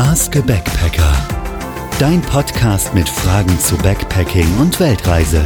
Ask a Backpacker. Dein Podcast mit Fragen zu Backpacking und Weltreise.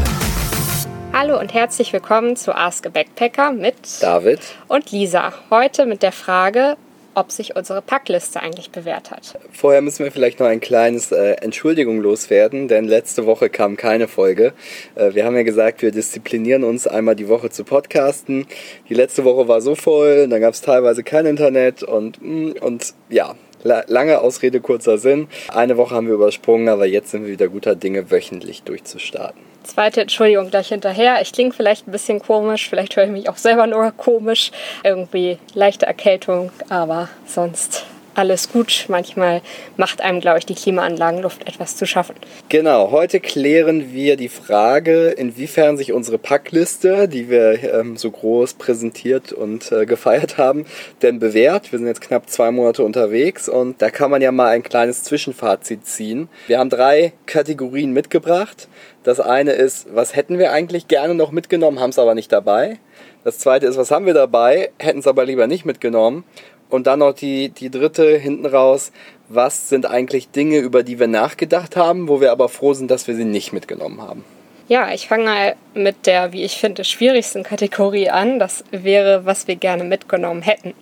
Hallo und herzlich willkommen zu Ask a Backpacker mit David und Lisa. Heute mit der Frage, ob sich unsere Packliste eigentlich bewährt hat. Vorher müssen wir vielleicht noch ein kleines äh, Entschuldigung loswerden, denn letzte Woche kam keine Folge. Äh, wir haben ja gesagt, wir disziplinieren uns einmal die Woche zu podcasten. Die letzte Woche war so voll, dann gab es teilweise kein Internet und, mm, und ja, lange Ausrede, kurzer Sinn. Eine Woche haben wir übersprungen, aber jetzt sind wir wieder guter Dinge, wöchentlich durchzustarten. Zweite Entschuldigung gleich hinterher. Ich klinge vielleicht ein bisschen komisch, vielleicht höre ich mich auch selber nur komisch. Irgendwie leichte Erkältung, aber sonst alles gut. Manchmal macht einem, glaube ich, die Klimaanlagenluft etwas zu schaffen. Genau, heute klären wir die Frage, inwiefern sich unsere Packliste, die wir ähm, so groß präsentiert und äh, gefeiert haben, denn bewährt. Wir sind jetzt knapp zwei Monate unterwegs und da kann man ja mal ein kleines Zwischenfazit ziehen. Wir haben drei Kategorien mitgebracht. Das eine ist, was hätten wir eigentlich gerne noch mitgenommen, haben es aber nicht dabei. Das zweite ist, was haben wir dabei, hätten es aber lieber nicht mitgenommen. Und dann noch die, die dritte hinten raus. Was sind eigentlich Dinge, über die wir nachgedacht haben, wo wir aber froh sind, dass wir sie nicht mitgenommen haben? Ja, ich fange mal mit der, wie ich finde, schwierigsten Kategorie an. Das wäre, was wir gerne mitgenommen hätten.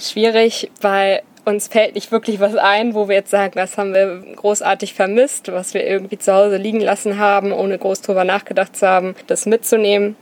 Schwierig, weil uns fällt nicht wirklich was ein, wo wir jetzt sagen, das haben wir großartig vermisst, was wir irgendwie zu Hause liegen lassen haben, ohne groß drüber nachgedacht zu haben, das mitzunehmen.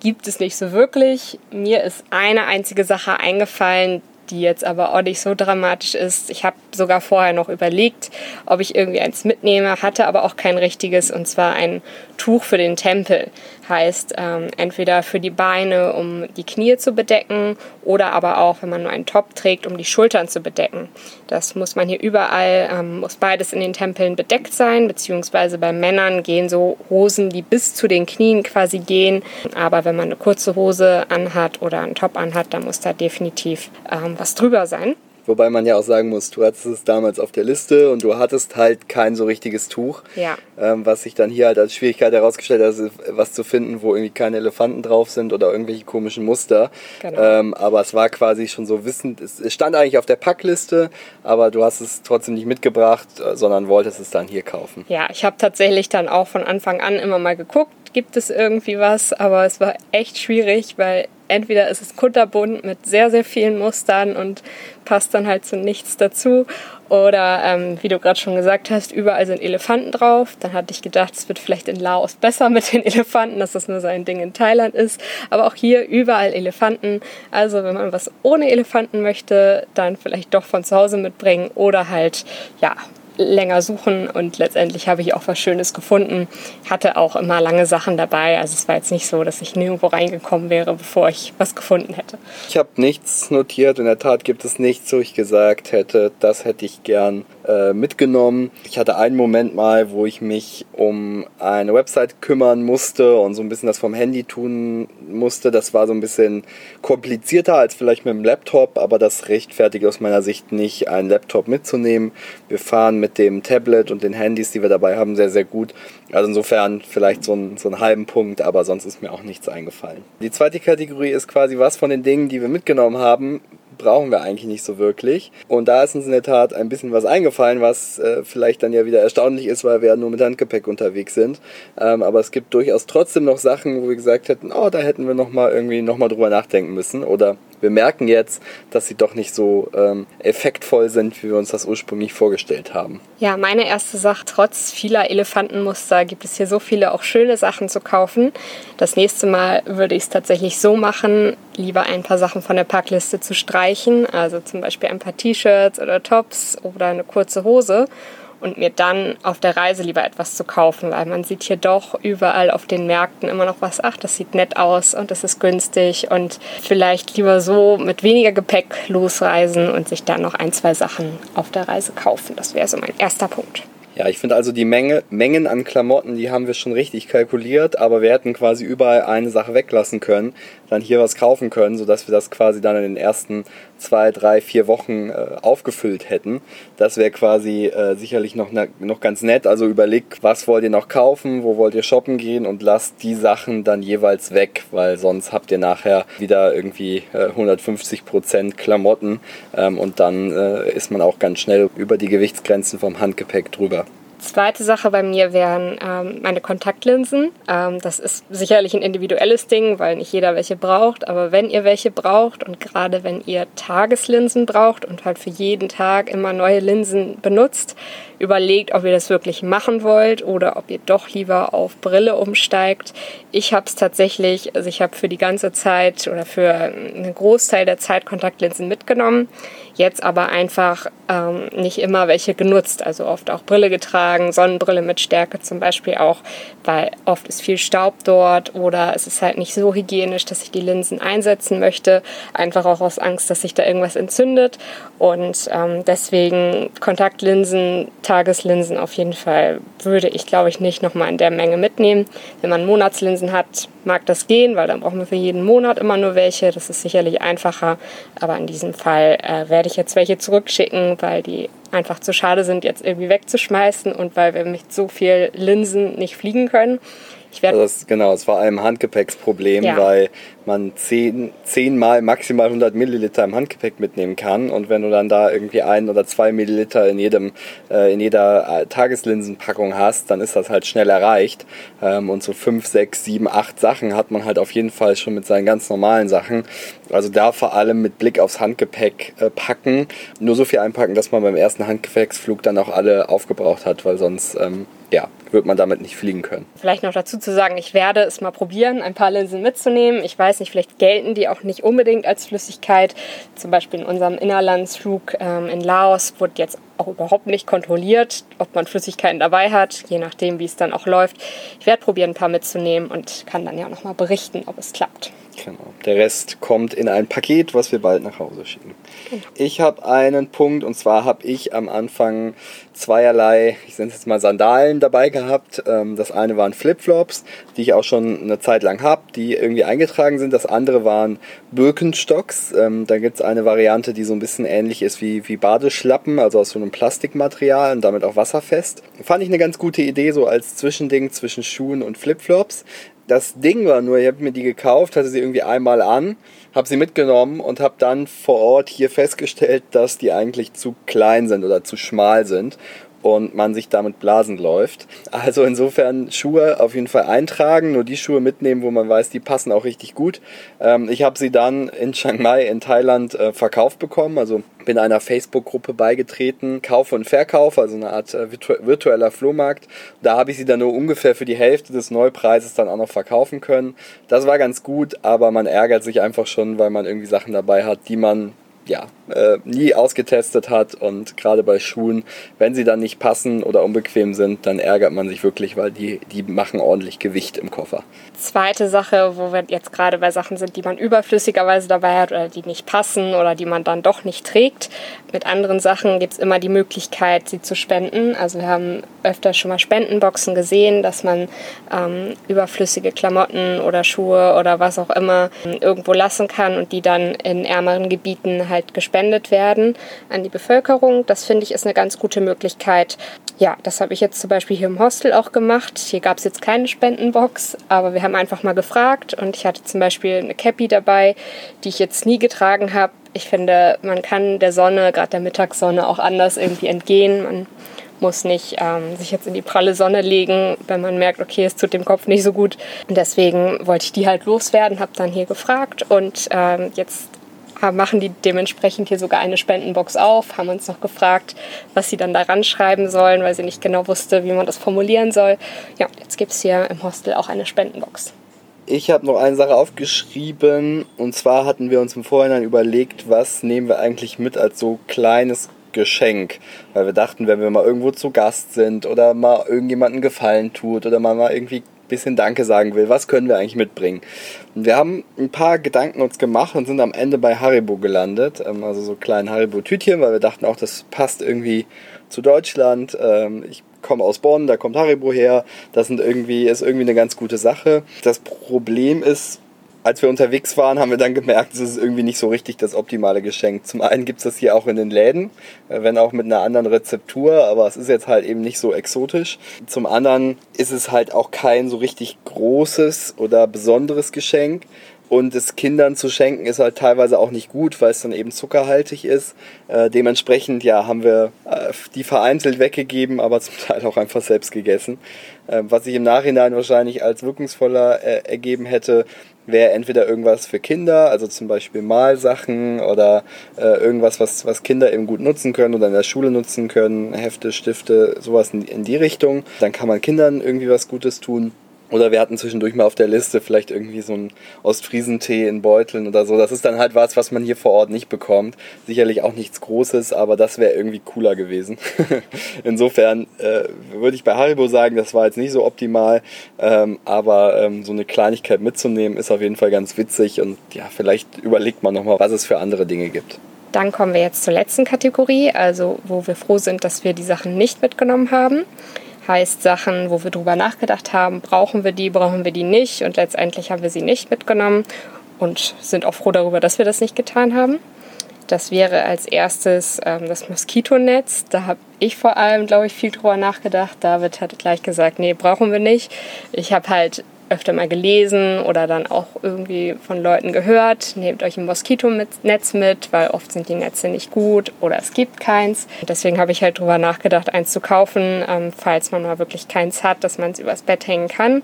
Gibt es nicht so wirklich. Mir ist eine einzige Sache eingefallen, die jetzt aber auch nicht so dramatisch ist. Ich habe sogar vorher noch überlegt, ob ich irgendwie eins mitnehme, hatte aber auch kein richtiges und zwar ein Tuch für den Tempel. Heißt ähm, entweder für die Beine, um die Knie zu bedecken oder aber auch, wenn man nur einen Top trägt, um die Schultern zu bedecken. Das muss man hier überall, ähm, muss beides in den Tempeln bedeckt sein, beziehungsweise bei Männern gehen so Hosen, die bis zu den Knien quasi gehen. Aber wenn man eine kurze Hose anhat oder einen Top anhat, dann muss da definitiv ähm, was drüber sein. Wobei man ja auch sagen muss, du hattest es damals auf der Liste und du hattest halt kein so richtiges Tuch. Ja. Ähm, was sich dann hier halt als Schwierigkeit herausgestellt hat, was zu finden, wo irgendwie keine Elefanten drauf sind oder irgendwelche komischen Muster. Genau. Ähm, aber es war quasi schon so wissend, es, es stand eigentlich auf der Packliste, aber du hast es trotzdem nicht mitgebracht, äh, sondern wolltest es dann hier kaufen. Ja, ich habe tatsächlich dann auch von Anfang an immer mal geguckt, gibt es irgendwie was, aber es war echt schwierig, weil entweder ist es kunterbunt mit sehr, sehr vielen Mustern und passt dann halt zu nichts dazu. Oder ähm, wie du gerade schon gesagt hast, überall sind Elefanten drauf. Dann hatte ich gedacht, es wird vielleicht in Laos besser mit den Elefanten, dass das nur so Ding in Thailand ist. Aber auch hier überall Elefanten. Also wenn man was ohne Elefanten möchte, dann vielleicht doch von zu Hause mitbringen oder halt ja länger suchen und letztendlich habe ich auch was Schönes gefunden. Hatte auch immer lange Sachen dabei. Also es war jetzt nicht so, dass ich nirgendwo reingekommen wäre, bevor ich was gefunden hätte. Ich habe nichts notiert. In der Tat gibt es nichts, wo ich gesagt hätte, das hätte ich gern äh, mitgenommen. Ich hatte einen Moment mal, wo ich mich um eine Website kümmern musste und so ein bisschen das vom Handy tun musste. Das war so ein bisschen komplizierter als vielleicht mit dem Laptop, aber das rechtfertigt aus meiner Sicht nicht, einen Laptop mitzunehmen. Wir fahren mit dem Tablet und den Handys, die wir dabei haben, sehr, sehr gut. Also insofern vielleicht so, ein, so einen halben Punkt, aber sonst ist mir auch nichts eingefallen. Die zweite Kategorie ist quasi was von den Dingen, die wir mitgenommen haben, brauchen wir eigentlich nicht so wirklich. Und da ist uns in der Tat ein bisschen was eingefallen, was äh, vielleicht dann ja wieder erstaunlich ist, weil wir ja nur mit Handgepäck unterwegs sind. Ähm, aber es gibt durchaus trotzdem noch Sachen, wo wir gesagt hätten, oh, da hätten wir nochmal irgendwie nochmal drüber nachdenken müssen. Oder wir merken jetzt, dass sie doch nicht so ähm, effektvoll sind, wie wir uns das ursprünglich vorgestellt haben. Ja, meine erste Sache, trotz vieler Elefantenmuster gibt es hier so viele auch schöne Sachen zu kaufen. Das nächste Mal würde ich es tatsächlich so machen, lieber ein paar Sachen von der Packliste zu streichen, also zum Beispiel ein paar T-Shirts oder Tops oder eine kurze Hose und mir dann auf der Reise lieber etwas zu kaufen, weil man sieht hier doch überall auf den Märkten immer noch was, ach, das sieht nett aus und das ist günstig und vielleicht lieber so mit weniger Gepäck losreisen und sich dann noch ein, zwei Sachen auf der Reise kaufen. Das wäre so mein erster Punkt. Ja, ich finde also die Menge, Mengen an Klamotten, die haben wir schon richtig kalkuliert, aber wir hätten quasi überall eine Sache weglassen können, dann hier was kaufen können, sodass wir das quasi dann in den ersten zwei, drei, vier Wochen äh, aufgefüllt hätten. Das wäre quasi äh, sicherlich noch, ne, noch ganz nett. Also überlegt, was wollt ihr noch kaufen, wo wollt ihr shoppen gehen und lasst die Sachen dann jeweils weg, weil sonst habt ihr nachher wieder irgendwie äh, 150 Prozent Klamotten ähm, und dann äh, ist man auch ganz schnell über die Gewichtsgrenzen vom Handgepäck drüber. Zweite Sache bei mir wären ähm, meine Kontaktlinsen. Ähm, das ist sicherlich ein individuelles Ding, weil nicht jeder welche braucht. Aber wenn ihr welche braucht und gerade wenn ihr Tageslinsen braucht und halt für jeden Tag immer neue Linsen benutzt, überlegt, ob ihr das wirklich machen wollt oder ob ihr doch lieber auf Brille umsteigt. Ich habe es tatsächlich, also ich habe für die ganze Zeit oder für einen Großteil der Zeit Kontaktlinsen mitgenommen jetzt aber einfach ähm, nicht immer welche genutzt, also oft auch Brille getragen, Sonnenbrille mit Stärke zum Beispiel auch, weil oft ist viel Staub dort oder es ist halt nicht so hygienisch, dass ich die Linsen einsetzen möchte, einfach auch aus Angst, dass sich da irgendwas entzündet und ähm, deswegen Kontaktlinsen, Tageslinsen auf jeden Fall würde ich glaube ich nicht nochmal in der Menge mitnehmen. Wenn man Monatslinsen hat, mag das gehen, weil dann brauchen wir für jeden Monat immer nur welche. Das ist sicherlich einfacher. Aber in diesem Fall äh, werde ich jetzt welche zurückschicken, weil die einfach zu schade sind, jetzt irgendwie wegzuschmeißen und weil wir mit so viel Linsen nicht fliegen können. Ich also das, genau, es war ein Handgepäcksproblem, ja. weil man zehn, zehnmal maximal 100 Milliliter im Handgepäck mitnehmen kann und wenn du dann da irgendwie ein oder zwei Milliliter in jedem äh, in jeder äh, Tageslinsenpackung hast, dann ist das halt schnell erreicht ähm, und so fünf, sechs, sieben, acht Sachen hat man halt auf jeden Fall schon mit seinen ganz normalen Sachen. Also da vor allem mit Blick aufs Handgepäck äh, packen, nur so viel einpacken, dass man beim ersten Handgepäcksflug dann auch alle aufgebraucht hat, weil sonst ähm, ja, wird man damit nicht fliegen können. Vielleicht noch dazu zu sagen, ich werde es mal probieren, ein paar Linsen mitzunehmen. Ich weiß nicht, vielleicht gelten die auch nicht unbedingt als Flüssigkeit. Zum Beispiel in unserem Innerlandsflug ähm, in Laos wurde jetzt auch überhaupt nicht kontrolliert, ob man Flüssigkeiten dabei hat, je nachdem, wie es dann auch läuft. Ich werde probieren, ein paar mitzunehmen und kann dann ja auch nochmal berichten, ob es klappt. Genau. Der Rest kommt in ein Paket, was wir bald nach Hause schicken. Genau. Ich habe einen Punkt und zwar habe ich am Anfang zweierlei, ich nenne es jetzt mal Sandalen dabei gehabt. Ähm, das eine waren Flipflops, die ich auch schon eine Zeit lang habe, die irgendwie eingetragen sind. Das andere waren Birkenstocks. Ähm, da gibt es eine Variante, die so ein bisschen ähnlich ist wie, wie Badeschlappen, also aus so einem Plastikmaterial und damit auch wasserfest. Fand ich eine ganz gute Idee, so als Zwischending zwischen Schuhen und Flipflops das Ding war nur, ich habe mir die gekauft, hatte sie irgendwie einmal an, habe sie mitgenommen und habe dann vor Ort hier festgestellt, dass die eigentlich zu klein sind oder zu schmal sind und man sich damit blasen läuft. Also insofern Schuhe auf jeden Fall eintragen, nur die Schuhe mitnehmen, wo man weiß, die passen auch richtig gut. Ähm, ich habe sie dann in Chiang Mai in Thailand äh, verkauft bekommen, also bin einer Facebook-Gruppe beigetreten, Kauf und Verkauf, also eine Art äh, virtu virtueller Flohmarkt. Da habe ich sie dann nur ungefähr für die Hälfte des Neupreises dann auch noch verkaufen können. Das war ganz gut, aber man ärgert sich einfach schon, weil man irgendwie Sachen dabei hat, die man ja, äh, nie ausgetestet hat und gerade bei Schuhen, wenn sie dann nicht passen oder unbequem sind, dann ärgert man sich wirklich, weil die, die machen ordentlich Gewicht im Koffer. Zweite Sache, wo wir jetzt gerade bei Sachen sind, die man überflüssigerweise dabei hat oder die nicht passen oder die man dann doch nicht trägt. Mit anderen Sachen gibt es immer die Möglichkeit, sie zu spenden. Also wir haben öfter schon mal Spendenboxen gesehen, dass man ähm, überflüssige Klamotten oder Schuhe oder was auch immer ähm, irgendwo lassen kann und die dann in ärmeren Gebieten halt gespendet werden an die Bevölkerung. Das finde ich ist eine ganz gute Möglichkeit. Ja, das habe ich jetzt zum Beispiel hier im Hostel auch gemacht. Hier gab es jetzt keine Spendenbox, aber wir haben einfach mal gefragt und ich hatte zum Beispiel eine Cappy dabei, die ich jetzt nie getragen habe. Ich finde, man kann der Sonne, gerade der Mittagssonne, auch anders irgendwie entgehen. Man muss nicht ähm, sich jetzt in die pralle Sonne legen, wenn man merkt, okay, es tut dem Kopf nicht so gut. Und deswegen wollte ich die halt loswerden, habe dann hier gefragt und ähm, jetzt machen die dementsprechend hier sogar eine Spendenbox auf, haben uns noch gefragt, was sie dann daran schreiben sollen, weil sie nicht genau wusste, wie man das formulieren soll. Ja, jetzt gibt es hier im Hostel auch eine Spendenbox. Ich habe noch eine Sache aufgeschrieben und zwar hatten wir uns im Vorhinein überlegt, was nehmen wir eigentlich mit als so kleines Geschenk, weil wir dachten, wenn wir mal irgendwo zu Gast sind oder mal irgendjemanden Gefallen tut oder mal, mal irgendwie bisschen Danke sagen will, was können wir eigentlich mitbringen? Wir haben ein paar Gedanken uns gemacht und sind am Ende bei Haribo gelandet, ähm, also so kleinen Haribo-Tütchen, weil wir dachten auch, das passt irgendwie zu Deutschland. Ähm, ich komme aus Bonn, da kommt Haribo her, das sind irgendwie, ist irgendwie eine ganz gute Sache. Das Problem ist, als wir unterwegs waren, haben wir dann gemerkt, es ist irgendwie nicht so richtig das optimale Geschenk. Zum einen gibt es das hier auch in den Läden, äh, wenn auch mit einer anderen Rezeptur, aber es ist jetzt halt eben nicht so exotisch. Zum anderen ist es halt auch kein so richtig großes oder besonderes Geschenk. Und es Kindern zu schenken ist halt teilweise auch nicht gut, weil es dann eben zuckerhaltig ist. Äh, dementsprechend ja, haben wir äh, die vereinzelt weggegeben, aber zum Teil auch einfach selbst gegessen. Äh, was sich im Nachhinein wahrscheinlich als wirkungsvoller äh, ergeben hätte, wäre entweder irgendwas für Kinder, also zum Beispiel Malsachen oder äh, irgendwas, was, was Kinder eben gut nutzen können oder in der Schule nutzen können, Hefte, Stifte, sowas in, in die Richtung. Dann kann man Kindern irgendwie was Gutes tun. Oder wir hatten zwischendurch mal auf der Liste vielleicht irgendwie so einen Ostfriesentee in Beuteln oder so. Das ist dann halt was, was man hier vor Ort nicht bekommt. Sicherlich auch nichts Großes, aber das wäre irgendwie cooler gewesen. Insofern äh, würde ich bei Haribo sagen, das war jetzt nicht so optimal. Ähm, aber ähm, so eine Kleinigkeit mitzunehmen ist auf jeden Fall ganz witzig. Und ja, vielleicht überlegt man nochmal, was es für andere Dinge gibt. Dann kommen wir jetzt zur letzten Kategorie, also wo wir froh sind, dass wir die Sachen nicht mitgenommen haben heißt Sachen, wo wir drüber nachgedacht haben, brauchen wir die, brauchen wir die nicht und letztendlich haben wir sie nicht mitgenommen und sind auch froh darüber, dass wir das nicht getan haben. Das wäre als erstes ähm, das Moskitonetz. Da habe ich vor allem, glaube ich, viel drüber nachgedacht. David hat gleich gesagt, nee, brauchen wir nicht. Ich habe halt öfter mal gelesen oder dann auch irgendwie von Leuten gehört, nehmt euch ein Moskitonetz mit, weil oft sind die Netze nicht gut oder es gibt keins. Deswegen habe ich halt drüber nachgedacht, eins zu kaufen, ähm, falls man mal wirklich keins hat, dass man es übers Bett hängen kann.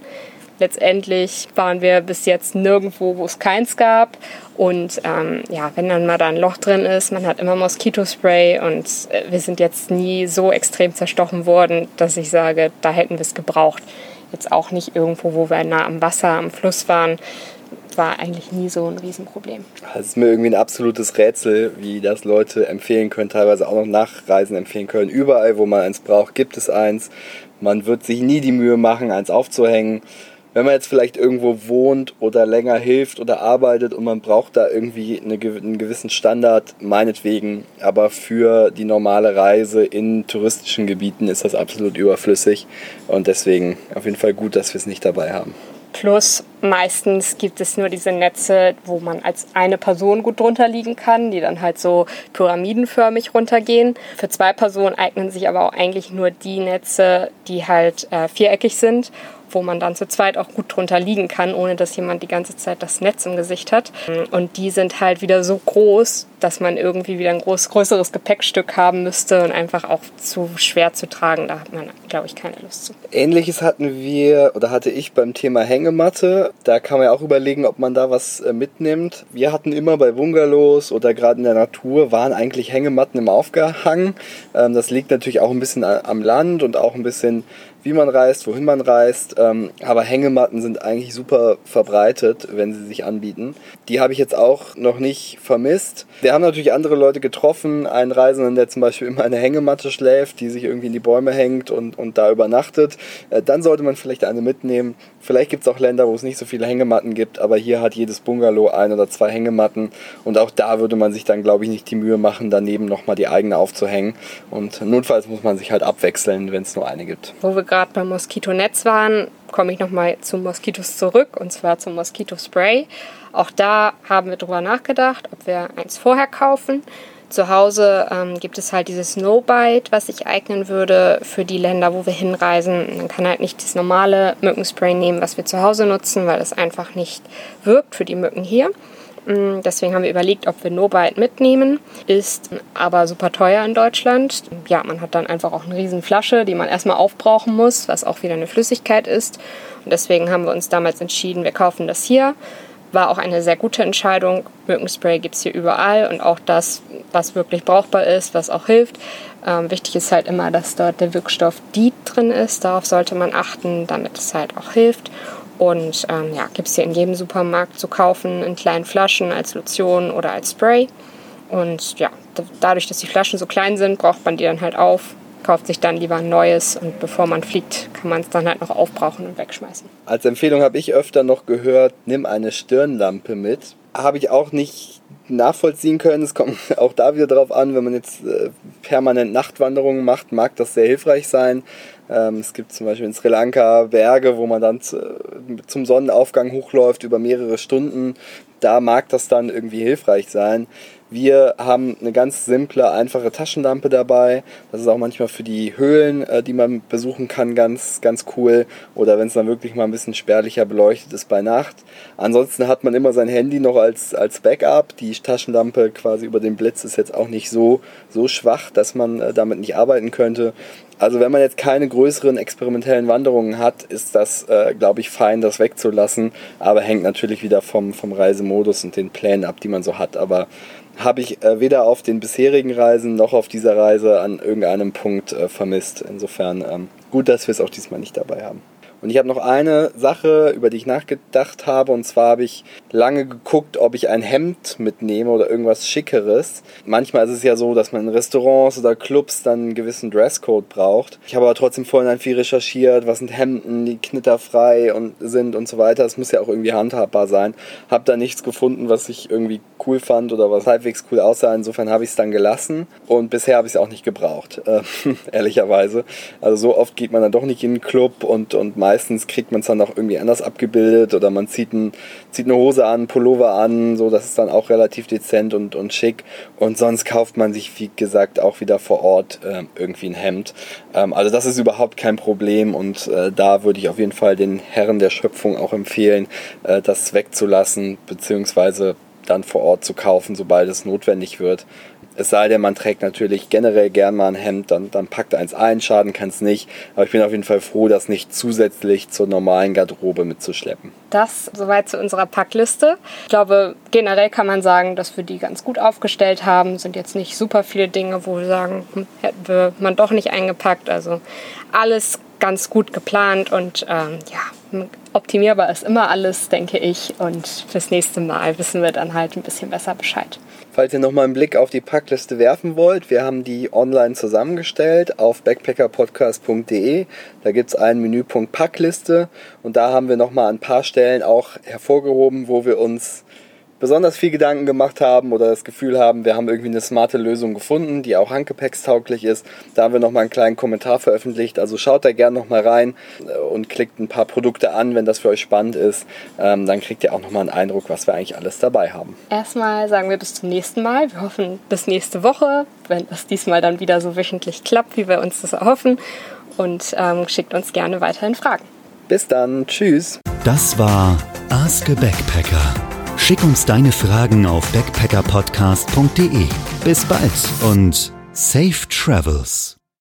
Letztendlich waren wir bis jetzt nirgendwo, wo es keins gab. Und ähm, ja, wenn dann mal da ein Loch drin ist, man hat immer Moskitospray und äh, wir sind jetzt nie so extrem zerstochen worden, dass ich sage, da hätten wir es gebraucht jetzt auch nicht irgendwo, wo wir nah am Wasser, am Fluss waren. War eigentlich nie so ein Riesenproblem. Es ist mir irgendwie ein absolutes Rätsel, wie das Leute empfehlen können, teilweise auch noch Nachreisen empfehlen können. Überall, wo man eins braucht, gibt es eins. Man wird sich nie die Mühe machen, eins aufzuhängen wenn man jetzt vielleicht irgendwo wohnt oder länger hilft oder arbeitet und man braucht da irgendwie eine, einen gewissen Standard, meinetwegen, aber für die normale Reise in touristischen Gebieten ist das absolut überflüssig und deswegen auf jeden Fall gut, dass wir es nicht dabei haben. Plus meistens gibt es nur diese Netze, wo man als eine Person gut drunter liegen kann, die dann halt so pyramidenförmig runtergehen. Für zwei Personen eignen sich aber auch eigentlich nur die Netze, die halt äh, viereckig sind wo man dann zu zweit auch gut drunter liegen kann, ohne dass jemand die ganze Zeit das Netz im Gesicht hat. Und die sind halt wieder so groß, dass man irgendwie wieder ein groß, größeres Gepäckstück haben müsste und einfach auch zu schwer zu tragen. Da hat man, glaube ich, keine Lust zu. Ähnliches hatten wir oder hatte ich beim Thema Hängematte. Da kann man ja auch überlegen, ob man da was äh, mitnimmt. Wir hatten immer bei Bungalows oder gerade in der Natur waren eigentlich Hängematten im Aufgehang. Ähm, das liegt natürlich auch ein bisschen am Land und auch ein bisschen wie man reist, wohin man reist. Ähm, aber Hängematten sind eigentlich super verbreitet, wenn sie sich anbieten. Die habe ich jetzt auch noch nicht vermisst. Wir haben natürlich andere Leute getroffen. Einen Reisenden, der zum Beispiel immer eine Hängematte schläft, die sich irgendwie in die Bäume hängt und, und da übernachtet. Äh, dann sollte man vielleicht eine mitnehmen. Vielleicht gibt es auch Länder, wo es nicht so viele Hängematten gibt, aber hier hat jedes Bungalow ein oder zwei Hängematten. Und auch da würde man sich dann, glaube ich, nicht die Mühe machen, daneben nochmal die eigene aufzuhängen. Und notfalls muss man sich halt abwechseln, wenn es nur eine gibt. Wo wir gerade beim Moskitonetz waren, komme ich nochmal zu Moskitos zurück und zwar zum Moskitospray. Auch da haben wir drüber nachgedacht, ob wir eins vorher kaufen. Zu Hause ähm, gibt es halt dieses No-Bite, was sich eignen würde für die Länder, wo wir hinreisen. Man kann halt nicht das normale Mückenspray nehmen, was wir zu Hause nutzen, weil es einfach nicht wirkt für die Mücken hier. Mm, deswegen haben wir überlegt, ob wir No-Bite mitnehmen. Ist aber super teuer in Deutschland. Ja, man hat dann einfach auch eine riesen Flasche, die man erstmal aufbrauchen muss, was auch wieder eine Flüssigkeit ist. Und deswegen haben wir uns damals entschieden, wir kaufen das hier. War auch eine sehr gute Entscheidung. Mückenspray gibt es hier überall und auch das, was wirklich brauchbar ist, was auch hilft. Ähm, wichtig ist halt immer, dass dort der Wirkstoff DIET drin ist. Darauf sollte man achten, damit es halt auch hilft. Und ähm, ja, gibt es hier in jedem Supermarkt zu kaufen, in kleinen Flaschen als Lotion oder als Spray. Und ja, dadurch, dass die Flaschen so klein sind, braucht man die dann halt auf, kauft sich dann lieber ein neues und bevor man fliegt, kann man es dann halt noch aufbrauchen und wegschmeißen. Als Empfehlung habe ich öfter noch gehört, nimm eine Stirnlampe mit. Habe ich auch nicht nachvollziehen können. Es kommt auch da wieder drauf an, wenn man jetzt äh, permanent Nachtwanderungen macht, mag das sehr hilfreich sein. Ähm, es gibt zum Beispiel in Sri Lanka Berge, wo man dann zum Sonnenaufgang hochläuft über mehrere Stunden. Da mag das dann irgendwie hilfreich sein. Wir haben eine ganz simple, einfache Taschenlampe dabei. Das ist auch manchmal für die Höhlen, äh, die man besuchen kann, ganz, ganz cool. Oder wenn es dann wirklich mal ein bisschen spärlicher beleuchtet ist bei Nacht. Ansonsten hat man immer sein Handy noch als, als Backup. Die Taschenlampe quasi über den Blitz ist jetzt auch nicht so, so schwach, dass man äh, damit nicht arbeiten könnte. Also wenn man jetzt keine größeren experimentellen Wanderungen hat, ist das, äh, glaube ich, fein, das wegzulassen. Aber hängt natürlich wieder vom, vom Reisemodus und den Plänen ab, die man so hat. Aber habe ich äh, weder auf den bisherigen Reisen noch auf dieser Reise an irgendeinem Punkt äh, vermisst. Insofern ähm, gut, dass wir es auch diesmal nicht dabei haben. Und ich habe noch eine Sache, über die ich nachgedacht habe. Und zwar habe ich lange geguckt, ob ich ein Hemd mitnehme oder irgendwas Schickeres. Manchmal ist es ja so, dass man in Restaurants oder Clubs dann einen gewissen Dresscode braucht. Ich habe aber trotzdem vorhin viel recherchiert, was sind Hemden, die knitterfrei und sind und so weiter. Es muss ja auch irgendwie handhabbar sein. Habe da nichts gefunden, was ich irgendwie cool fand oder was halbwegs cool aussah. Insofern habe ich es dann gelassen. Und bisher habe ich es auch nicht gebraucht, äh, ehrlicherweise. Also so oft geht man dann doch nicht in den Club und, und meistens kriegt man es dann auch irgendwie anders abgebildet oder man zieht, ein, zieht eine Hose an, Pullover an, so das ist dann auch relativ dezent und, und schick und sonst kauft man sich, wie gesagt, auch wieder vor Ort äh, irgendwie ein Hemd. Ähm, also das ist überhaupt kein Problem und äh, da würde ich auf jeden Fall den Herren der Schöpfung auch empfehlen, äh, das wegzulassen, beziehungsweise dann vor Ort zu kaufen, sobald es notwendig wird. Es sei denn, man trägt natürlich generell gern mal ein Hemd, dann, dann packt eins ein, schaden kann es nicht. Aber ich bin auf jeden Fall froh, das nicht zusätzlich zur normalen Garderobe mitzuschleppen. Das soweit zu unserer Packliste. Ich glaube, generell kann man sagen, dass wir die ganz gut aufgestellt haben. Sind jetzt nicht super viele Dinge, wo wir sagen, hm, hätten wir man doch nicht eingepackt. Also alles ganz gut geplant und ähm, ja, optimierbar ist immer alles, denke ich. Und fürs nächste Mal wissen wir dann halt ein bisschen besser Bescheid. Falls ihr nochmal einen Blick auf die Packliste werfen wollt, wir haben die online zusammengestellt auf backpackerpodcast.de. Da gibt es einen Menüpunkt Packliste und da haben wir nochmal ein paar Stellen auch hervorgehoben, wo wir uns besonders viel Gedanken gemacht haben oder das Gefühl haben, wir haben irgendwie eine smarte Lösung gefunden, die auch handgepäckstauglich ist. Da haben wir nochmal einen kleinen Kommentar veröffentlicht. Also schaut da gerne nochmal rein äh, und klickt ein paar Produkte an, wenn das für euch spannend ist. Ähm, dann kriegt ihr auch nochmal einen Eindruck, was wir eigentlich alles dabei haben. Erstmal sagen wir bis zum nächsten Mal. Wir hoffen bis nächste Woche, wenn das diesmal dann wieder so wöchentlich klappt, wie wir uns das erhoffen. Und ähm, schickt uns gerne weiterhin Fragen. Bis dann. Tschüss. Das war Ask a Backpacker Schick uns deine Fragen auf backpackerpodcast.de. Bis bald und safe travels!